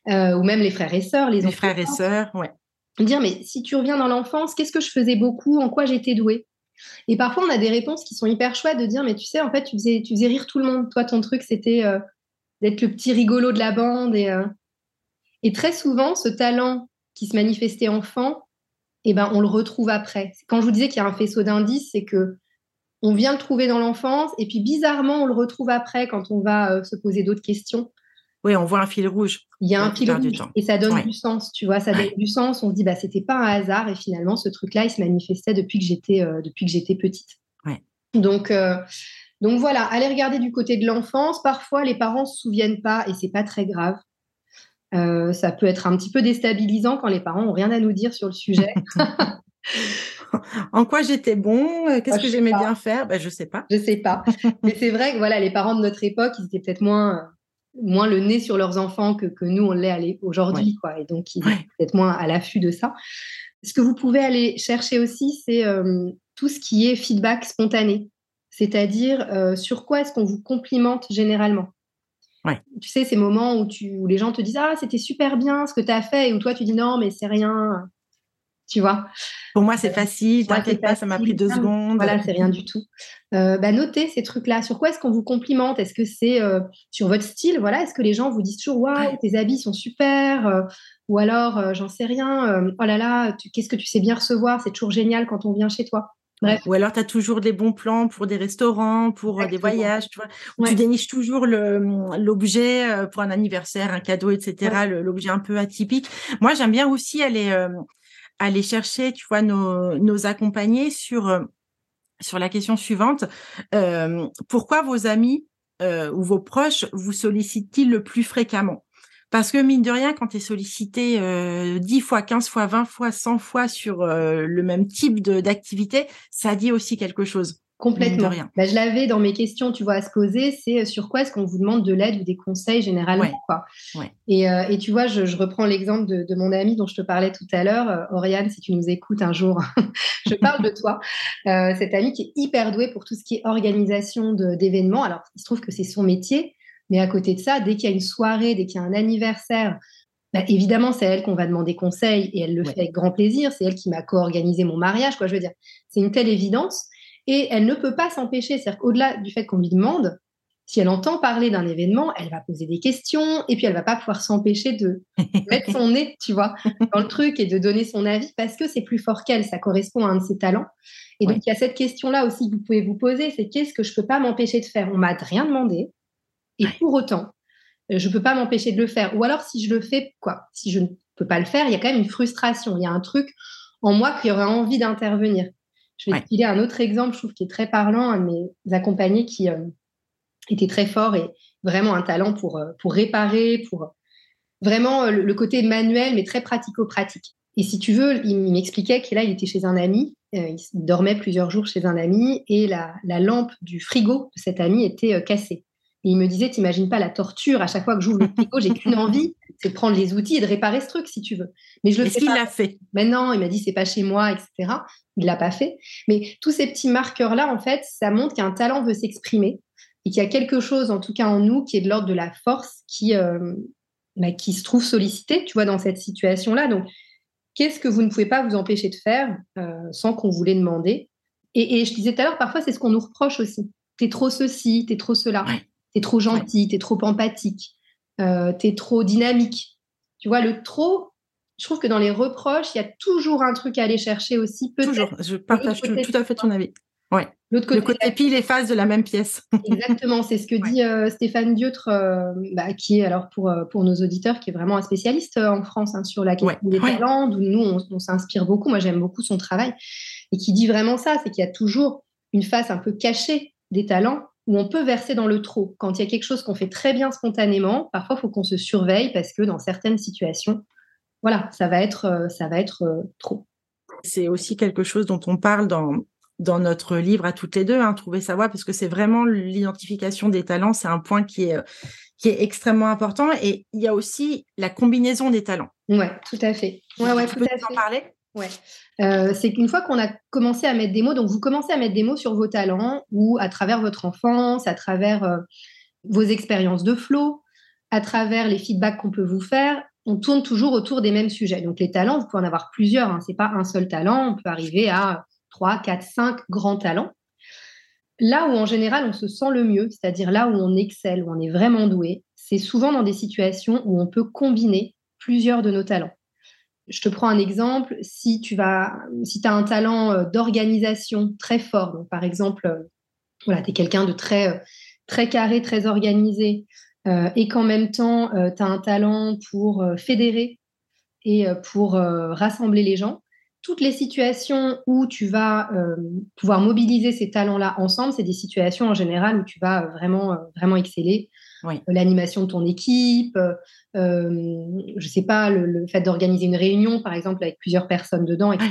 euh, ou même les frères et sœurs, les, les frères et sœurs, ouais. Dire mais si tu reviens dans l'enfance, qu'est-ce que je faisais beaucoup, en quoi j'étais douée? Et parfois, on a des réponses qui sont hyper chouettes de dire mais tu sais, en fait, tu faisais, tu faisais rire tout le monde. Toi, ton truc, c'était euh, d'être le petit rigolo de la bande et euh, et très souvent, ce talent qui se manifestait enfant, eh ben, on le retrouve après. Quand je vous disais qu'il y a un faisceau d'indices, c'est que on vient le trouver dans l'enfance et puis bizarrement, on le retrouve après quand on va euh, se poser d'autres questions. Oui, on voit un fil rouge. Il y a un fil rouge et ça donne du sens, tu vois, ça donne du sens. On se dit, bah, c'était pas un hasard et finalement, ce truc-là, il se manifestait depuis que j'étais euh, depuis que j'étais petite. Donc, euh, donc voilà, allez regarder du côté de l'enfance. Parfois, les parents se souviennent pas et c'est pas très grave. ça peut être un petit peu déstabilisant quand les parents ont rien à nous dire sur le sujet. [laughs] en quoi j'étais bon? Euh, Qu'est-ce ah, que j'aimais bien faire? Ben, Je sais pas. Je sais pas. Mais c'est vrai que voilà, les parents de notre époque, ils étaient peut-être moins, moins le nez sur leurs enfants que, que nous, on l'est aujourd'hui. quoi. Et donc, ils étaient peut-être moins à l'affût de ça. Ce que vous pouvez aller chercher aussi, c'est euh, tout ce qui est feedback spontané. C'est-à-dire, euh, sur quoi est-ce qu'on vous complimente généralement? Tu sais, ces moments où, tu, où les gens te disent Ah, c'était super bien ce que tu as fait, et où toi, tu dis Non, mais c'est rien tu vois. Pour moi, c'est facile, t'inquiète pas, ça m'a pris deux secondes. Voilà, c'est rien du tout. Euh, bah, notez ces trucs-là. Sur quoi est-ce qu'on vous complimente? Est-ce que c'est euh, sur votre style? Voilà, est-ce que les gens vous disent toujours Waouh, tes habits sont super euh, Ou alors, j'en sais rien, oh là là, qu'est-ce que tu sais bien recevoir? C'est toujours génial quand on vient chez toi. Bref. Ou alors, tu as toujours des bons plans pour des restaurants, pour des voyages, tu vois. Tu déniches toujours l'objet pour un anniversaire, un cadeau, etc., l'objet un peu atypique. Moi, j'aime bien aussi aller aller chercher, tu vois, nos, nos accompagnés sur, euh, sur la question suivante. Euh, pourquoi vos amis euh, ou vos proches vous sollicitent-ils le plus fréquemment? Parce que mine de rien, quand tu es sollicité euh, 10 fois, 15 fois, 20 fois, 100 fois sur le même type d'activité, ça dit aussi quelque chose. Complètement. Bah, je l'avais dans mes questions, tu vois, à se poser, c'est euh, sur quoi est-ce qu'on vous demande de l'aide ou des conseils généralement. Quoi. Et, euh, et, tu vois, je, reprends l'exemple de, mon amie dont je te parlais tout à l'heure. Euh, Oriane, si tu nous écoutes un jour, [laughs] je parle de toi. cette amie qui est hyper douée pour tout ce qui est organisation d'événements. Alors, il se trouve que c'est son métier, mais à côté de ça, dès qu'il y a une soirée, dès qu'il y a un anniversaire, bah, évidemment, c'est elle qu'on va demander conseil et elle le fait avec grand plaisir. C'est elle qui m'a co-organisé mon mariage, quoi. Je veux dire, c'est une telle évidence. Et elle ne peut pas s'empêcher, c'est-à-dire qu'au-delà du fait qu'on lui demande, si elle entend parler d'un événement, elle va poser des questions et puis elle va pas pouvoir s'empêcher de [laughs] mettre son nez, tu vois, dans le truc et de donner son avis parce que c'est plus fort qu'elle, ça correspond à un de ses talents. Et donc il y a cette question-là aussi que vous pouvez vous poser, c'est qu'est-ce que je peux pas m'empêcher de faire? On m'a rien demandé. Et pour autant, euh, je peux pas m'empêcher de le faire. Ou alors si je le fais, quoi? Si je ne peux pas le faire, il y a quand même une frustration, il y a un truc en moi qui aurait envie d'intervenir. Je vais te filer un autre exemple, je trouve, qui est très parlant, un de mes accompagnés qui euh, était très fort et vraiment un talent pour, euh, pour réparer, pour vraiment euh, le, côté manuel, mais très pratico-pratique. Et si tu veux, il m'expliquait qu'il il était chez un ami, il dormait plusieurs jours chez un ami, et la, la lampe du frigo de cet ami était cassée. Et il me disait, t'imagines pas la torture, à chaque fois que j'ouvre le frigo, j'ai qu'une envie, c'est de prendre les outils et de réparer ce truc, si tu veux. Mais je le fais. Est-ce qu'il l'a fait? Maintenant, il m'a dit, c'est pas chez moi, etc. Il l'a pas fait. Mais tous ces petits marqueurs-là, en fait, ça montre qu'un talent veut s'exprimer et qu'il y a quelque chose, en tout cas en nous, qui est de l'ordre de la force, qui, euh, bah, qui se trouve sollicité, tu vois, dans cette situation-là. Donc, qu'est-ce que vous ne pouvez pas vous empêcher de faire euh, sans qu'on vous l'ait demandé? Et, je disais tout à l'heure, parfois, c'est ce qu'on nous reproche aussi. T'es trop ceci, t'es trop cela. T'es trop gentil, t'es trop empathique, euh, t'es trop dynamique. Tu vois, le trop, je trouve que dans les reproches, il y a toujours un truc à aller chercher aussi. Toujours, je partage tout, à fait ton avis. Ouais. L'autre côté, le côté pile et face de la même pièce. [laughs] Exactement, c'est ce que dit euh, Stéphane Diotre, euh, bah, qui est alors pour, pour nos auditeurs, qui est vraiment un spécialiste en France hein, sur la question des talents, d'où nous on s'inspire beaucoup. Moi j'aime beaucoup son travail et qui dit vraiment ça, c'est qu'il y a toujours une face un peu cachée des talents où on peut verser dans le trop. Quand il y a quelque chose qu'on fait très bien spontanément, parfois il faut qu'on se surveille parce que dans certaines situations, voilà, ça va être, euh, ça va être euh, trop. C'est aussi quelque chose dont on parle dans, dans notre livre à toutes les deux, hein, trouver sa voie, parce que c'est vraiment l'identification des talents, c'est un point qui est, qui est extrêmement important. Et il y a aussi la combinaison des talents. Ouais, tout à fait. Ouais, ouais, tu peux en parler? Ouais. Euh, c'est qu'une fois qu'on a commencé à mettre des mots, donc vous commencez à mettre des mots sur vos talents ou à travers votre enfance, à travers euh, vos expériences de flow, à travers les feedbacks qu'on peut vous faire, on tourne toujours autour des mêmes sujets. Donc les talents, vous pouvez en avoir plusieurs, hein. c'est pas un seul talent, on peut arriver à 3, 4, 5 grands talents. Là où en général on se sent le mieux, c'est-à-dire là où on excelle, où on est vraiment doué, c'est souvent dans des situations où on peut combiner plusieurs de nos talents. Je te prends un exemple. Si tu vas, si as un talent euh, d'organisation très fort, par exemple, euh, voilà, tu es quelqu'un de très, très carré, très organisé, et qu'en même temps, tu as un talent pour fédérer et pour rassembler les gens, toutes les situations où tu vas pouvoir mobiliser ces talents-là ensemble, c'est des situations en général où tu vas vraiment, vraiment exceller. L'animation de ton équipe, je ne sais pas, le, fait d'organiser une réunion, par exemple, avec plusieurs personnes dedans, etc.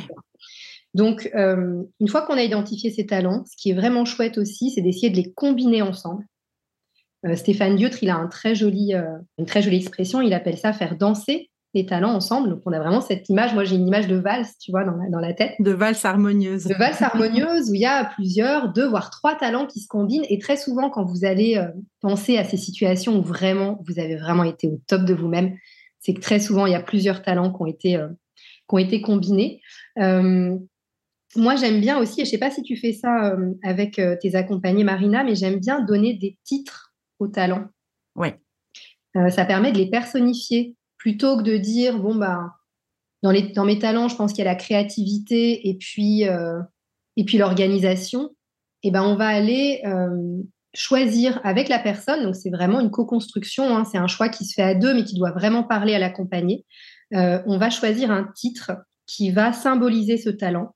Donc, euh, une fois qu'on a identifié ces talents, ce qui est vraiment chouette aussi, c'est d'essayer de les combiner ensemble. Euh, Stéphane Diotre, il a un très joli, euh, une très jolie expression, il appelle ça faire danser les talents ensemble. Donc, on a vraiment cette image. Moi, j'ai une image de valse, tu vois, dans la, dans la tête. De valse harmonieuse. De valse harmonieuse où il y a plusieurs, deux, voire trois talents qui se combinent. Et très souvent, quand vous allez penser à ces situations où vraiment, vous avez vraiment été au top de vous-même, c'est que très souvent, il y a plusieurs talents qui ont été, qui ont été combinés moi, j'aime bien aussi, et je ne sais pas si tu fais ça euh, avec euh, tes accompagnés, Marina, mais j'aime bien donner des titres aux talents. Oui. Euh, ça permet de les personnifier plutôt que de dire, bon, bah, dans, mes talents, je pense qu'il y a la créativité et puis, et puis l'organisation. Et ben, on va aller choisir avec la personne. Donc, c'est vraiment une co-construction. Hein, c'est un choix qui se fait à deux, mais qui doit vraiment parler à l'accompagné. on va choisir un titre qui va symboliser ce talent.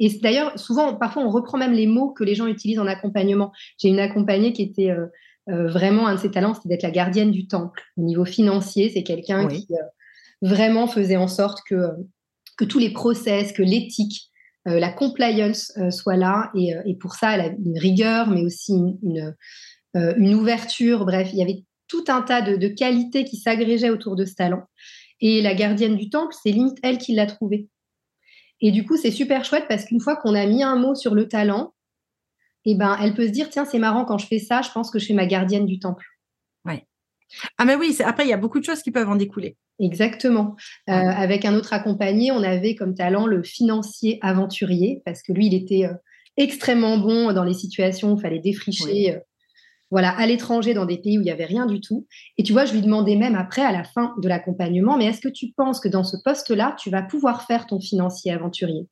Et d'ailleurs, souvent, parfois, on reprend même les mots que les gens utilisent en accompagnement. J'ai une accompagnée qui était euh, euh, vraiment un de ses talents, c'était d'être la gardienne du temple. Au niveau financier, c'est quelqu'un qui euh, vraiment faisait en sorte que, que tous les process, que l'éthique, la compliance soit là. Et, et, pour ça, elle a une rigueur, mais aussi une, une, ouverture. Bref, il y avait tout un tas de, de qualités qui s'agrégeaient autour de ce talent. Et la gardienne du temple, c'est limite elle qui l'a trouvé. Et du coup, c'est super chouette parce qu'une fois qu'on a mis un mot sur le talent, eh ben, elle peut se dire tiens, c'est marrant, quand je fais ça, je pense que je suis ma gardienne du temple. Ouais. Ah, mais oui, après, il y a beaucoup de choses qui peuvent en découler. Exactement. Euh, avec un autre accompagné, on avait comme talent le financier aventurier parce que lui, il était euh, extrêmement bon dans les situations où il fallait défricher euh, voilà, à l'étranger, dans des pays où il n'y avait rien du tout. Et tu vois, je lui demandais même après, à la fin de l'accompagnement, mais est-ce que tu penses que dans ce poste-là, tu vas pouvoir faire ton financier aventurier?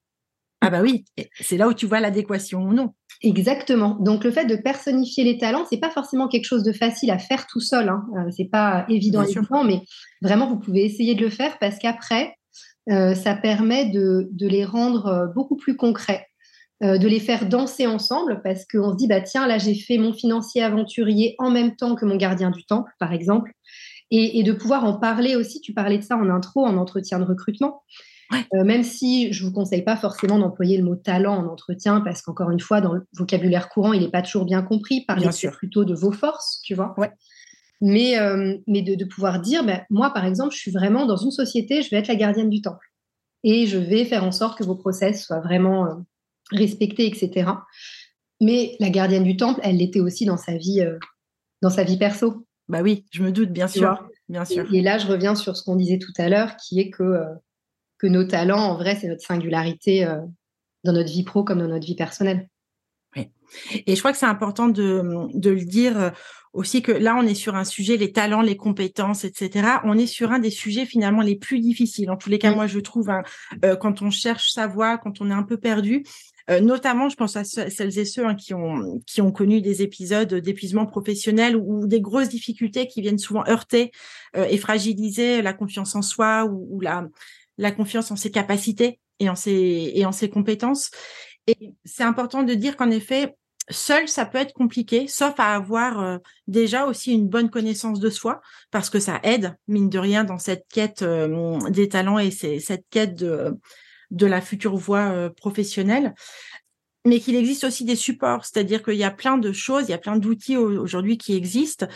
Ah bah oui, c'est là où tu vois l'adéquation ou non. Exactement. Donc le fait de personnifier les talents, c'est pas forcément quelque chose de facile à faire tout seul. Hein. Euh, c'est pas évident, évident mais vraiment vous pouvez essayer de le faire parce qu'après, euh, ça permet de, de, les rendre euh, beaucoup plus concrets. Euh, de les faire danser ensemble parce qu'on se dit, bah tiens, là j'ai fait mon financier aventurier en même temps que mon gardien du temple, par exemple, et, de pouvoir en parler aussi. Tu parlais de ça en intro, en entretien de recrutement. Euh, même si je ne vous conseille pas forcément d'employer le mot talent en entretien, parce qu'encore une fois, dans le vocabulaire courant, il n'est pas toujours bien compris. Parlez plutôt de vos forces, tu vois. Mais, euh, mais de, pouvoir dire, bah, moi, par exemple, je suis vraiment dans une société, je vais être la gardienne du temple. Et je vais faire en sorte que vos process soient vraiment respectée, etc. Mais la gardienne du temple, elle l'était aussi dans sa vie, euh, dans sa vie perso. Bah oui, je me doute, bien sûr, bien sûr. Et, là, je reviens sur ce qu'on disait tout à l'heure, qui est que euh, que nos talents, en vrai, c'est notre singularité euh, dans notre vie pro comme dans notre vie personnelle. Oui. Et je crois que c'est important de, de le dire aussi que là, on est sur un sujet, les talents, les compétences, etc. On est sur un des sujets finalement les plus difficiles. En tous les cas, moi, je trouve, hein, quand on cherche sa voie, quand on est un peu perdu, euh, notamment, je pense à celles et ceux hein, qui ont qui ont connu des épisodes d'épuisement professionnel ou, des grosses difficultés qui viennent souvent heurter euh, et fragiliser la confiance en soi ou, la la confiance en ses capacités et en ses et en ses compétences. Et c'est important de dire qu'en effet, seul, ça peut être compliqué, sauf à avoir euh, déjà aussi une bonne connaissance de soi, parce que ça aide, mine de rien, dans cette quête des talents et cette quête de, de la future voie euh, professionnelle mais qu'il existe aussi des supports, c'est-à-dire qu'il y a plein de choses, il y a plein d'outils aujourd'hui qui existent.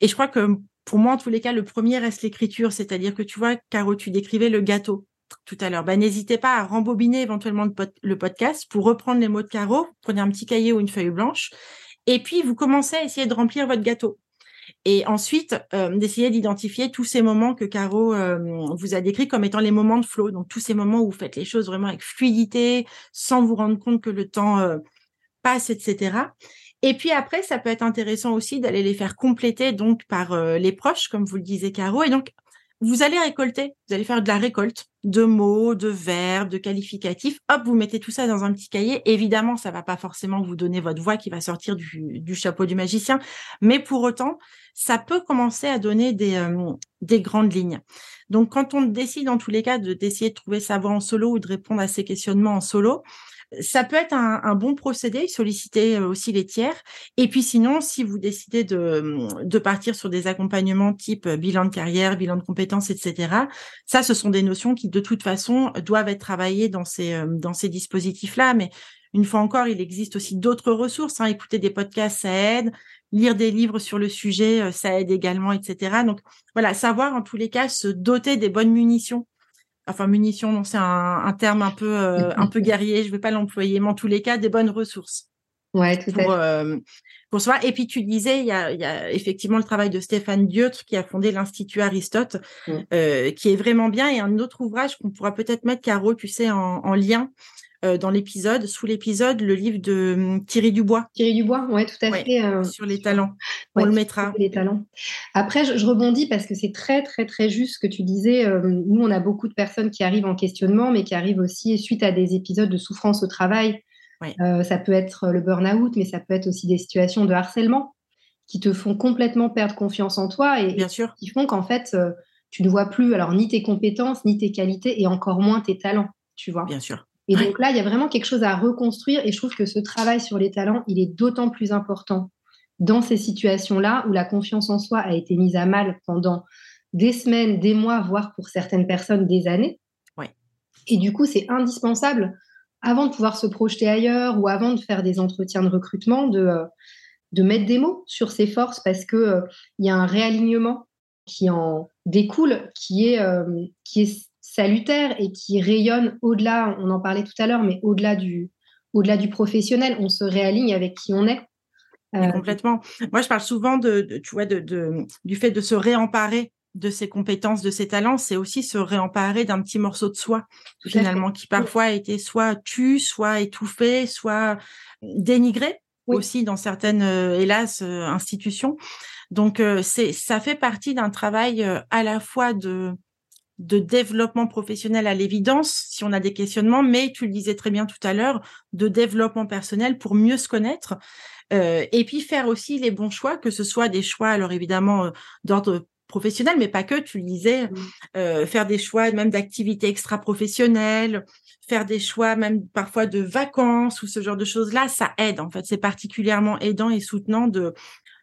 Et je crois que pour moi, en tous les cas, le premier reste l'écriture, c'est-à-dire que tu vois, Caro, tu décrivais le gâteau tout à l'heure. Ben, n'hésitez pas à rembobiner éventuellement le podcast pour reprendre les mots de Caro, prenez un petit cahier ou une feuille blanche, et puis vous commencez à essayer de remplir votre gâteau. Et ensuite, euh, d'essayer d'identifier tous ces moments que Caro euh, vous a décrits comme étant les moments de flow. Donc, tous ces moments où vous faites les choses vraiment avec fluidité, sans vous rendre compte que le temps euh, passe, etc. Et puis après, ça peut être intéressant aussi d'aller les faire compléter donc par les proches, comme vous le disiez, Caro. Et donc, vous allez récolter, vous allez faire de la récolte de mots, de verbes, de qualificatifs. Hop, vous mettez tout ça dans un petit cahier. Évidemment, ça va pas forcément vous donner votre voix qui va sortir du, chapeau du magicien, mais pour autant, ça peut commencer à donner des, euh, des grandes lignes. Donc, quand on décide en tous les cas de d'essayer de trouver sa voix en solo ou de répondre à ces questionnements en solo, ça peut être un, bon procédé, solliciter euh, aussi les tiers. Et puis sinon, si vous décidez de, de partir sur des accompagnements type euh, bilan de carrière, bilan de compétences, etc., ça, ce sont des notions qui, de toute façon, doivent être travaillées dans ces, euh, dans ces dispositifs-là. Mais une fois encore, il existe aussi d'autres ressources. Hein. Écouter des podcasts, ça aide. Lire des livres sur le sujet, ça aide également, etc. Donc voilà, savoir en tous les cas se doter des bonnes munitions enfin munitions, c'est un, terme un peu euh, un peu [laughs] guerrier, je ne vais pas l'employer, mais en tous les cas des bonnes ressources. Ouais, tout pour, à fait. Euh, pour soi. Et puis tu disais, il y a, effectivement le travail de Stéphane Dieutre qui a fondé l'Institut Aristote, mmh. euh, qui est vraiment bien, et un autre ouvrage qu'on pourra peut-être mettre, Caro, tu sais, en lien, euh, dans l'épisode, sous l'épisode, le livre de hum, Thierry Dubois. Thierry Dubois, ouais, tout à fait. Euh, sur les talents. On le mettra. Les talents. Après, je, rebondis parce que c'est très, très, très juste ce que tu disais. Euh, nous, on a beaucoup de personnes qui arrivent en questionnement, mais qui arrivent aussi suite à des épisodes de souffrance au travail. ça peut être le burn-out, mais ça peut être aussi des situations de harcèlement qui te font complètement perdre confiance en toi et, Bien sûr. qui font qu'en fait, tu ne vois plus alors ni tes compétences, ni tes qualités et encore moins tes talents, tu vois. Bien sûr. Et donc là, il y a vraiment quelque chose à reconstruire et je trouve que ce travail sur les talents, il est d'autant plus important dans ces situations-là où la confiance en soi a été mise à mal pendant des semaines, des mois, voire pour certaines personnes des années. Et du coup, c'est indispensable, avant de pouvoir se projeter ailleurs ou avant de faire des entretiens de recrutement, de, euh, de mettre des mots sur ses forces parce qu'il euh, y a un réalignement qui en découle, qui est, euh, qui est salutaire et qui rayonne au-delà, on en parlait tout à l'heure, mais au-delà du, au-delà du professionnel, on se réaligne avec qui on est. Euh, complètement. Moi, je parle souvent de, tu vois, de, du fait de se réemparer de ses compétences, de ses talents, c'est aussi se réemparer d'un petit morceau de soi, finalement, qui parfois a été soit tu, soit étouffé, soit dénigré aussi dans certaines, euh, hélas, euh, institutions. Donc, c'est, ça fait partie d'un travail à la fois de de développement professionnel à l'évidence, si on a des questionnements, mais tu le disais très bien tout à l'heure, de développement personnel pour mieux se connaître. Euh, et puis faire aussi les bons choix, que ce soit des choix, alors évidemment, euh, d'ordre professionnel, mais pas que, tu le disais, euh, faire des choix même d'activités extra-professionnelles, faire des choix même parfois de vacances ou ce genre de choses-là, ça aide. En fait, c'est particulièrement aidant et soutenant de,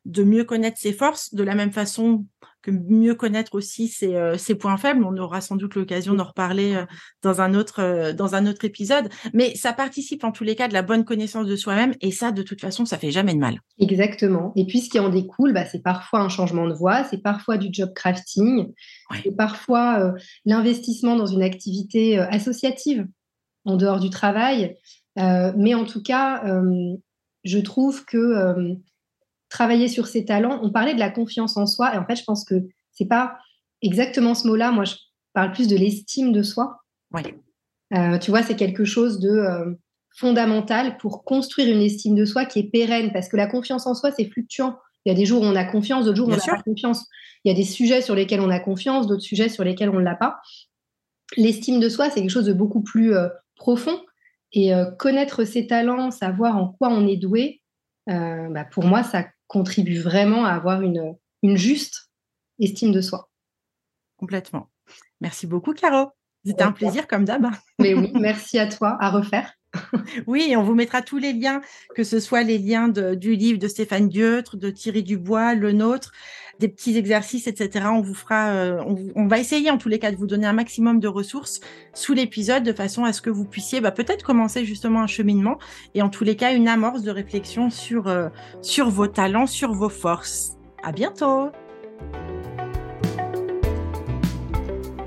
de mieux connaître ses forces, de la même façon que mieux connaître aussi ses, euh, ses points faibles. On aura sans doute l'occasion d'en reparler euh, dans un autre euh, dans un autre épisode. Mais ça participe en tous les cas de la bonne connaissance de soi-même et ça, de toute façon, ça fait jamais de mal. Exactement. Et puis ce qui en découle, bah, c'est parfois un changement de voie, c'est parfois du job crafting, c'est parfois l'investissement dans une activité associative en dehors du travail. mais en tout cas, je trouve que travailler sur ses talents. On parlait de la confiance en soi, et en fait, je pense que c'est pas exactement ce mot-là. Moi, je parle plus de l'estime de soi. Euh, tu vois, c'est quelque chose de euh, fondamental pour construire une estime de soi qui est pérenne, parce que la confiance en soi, c'est fluctuant. Il y a des jours où on a confiance, d'autres jours où on n'a pas confiance. Il y a des sujets sur lesquels on a confiance, d'autres sujets sur lesquels on ne l'a pas. L'estime de soi, c'est quelque chose de beaucoup plus euh, profond. Et connaître ses talents, savoir en quoi on est doué, bah, pour moi, ça contribue vraiment à avoir une, une juste estime de soi. Complètement. Merci beaucoup, Caro. C'était un plaisir comme d'hab. Mais oui, merci à toi, à refaire. Oui, on vous mettra tous les liens, que ce soit les liens du livre de Stéphane Dieutre, de Thierry Dubois, le nôtre, des petits exercices, etc. On vous fera, euh, on, va essayer en tous les cas de vous donner un maximum de ressources sous l'épisode de façon à ce que vous puissiez bah, peut-être commencer justement un cheminement et en tous les cas une amorce de réflexion sur, euh, sur vos talents, sur vos forces. À bientôt!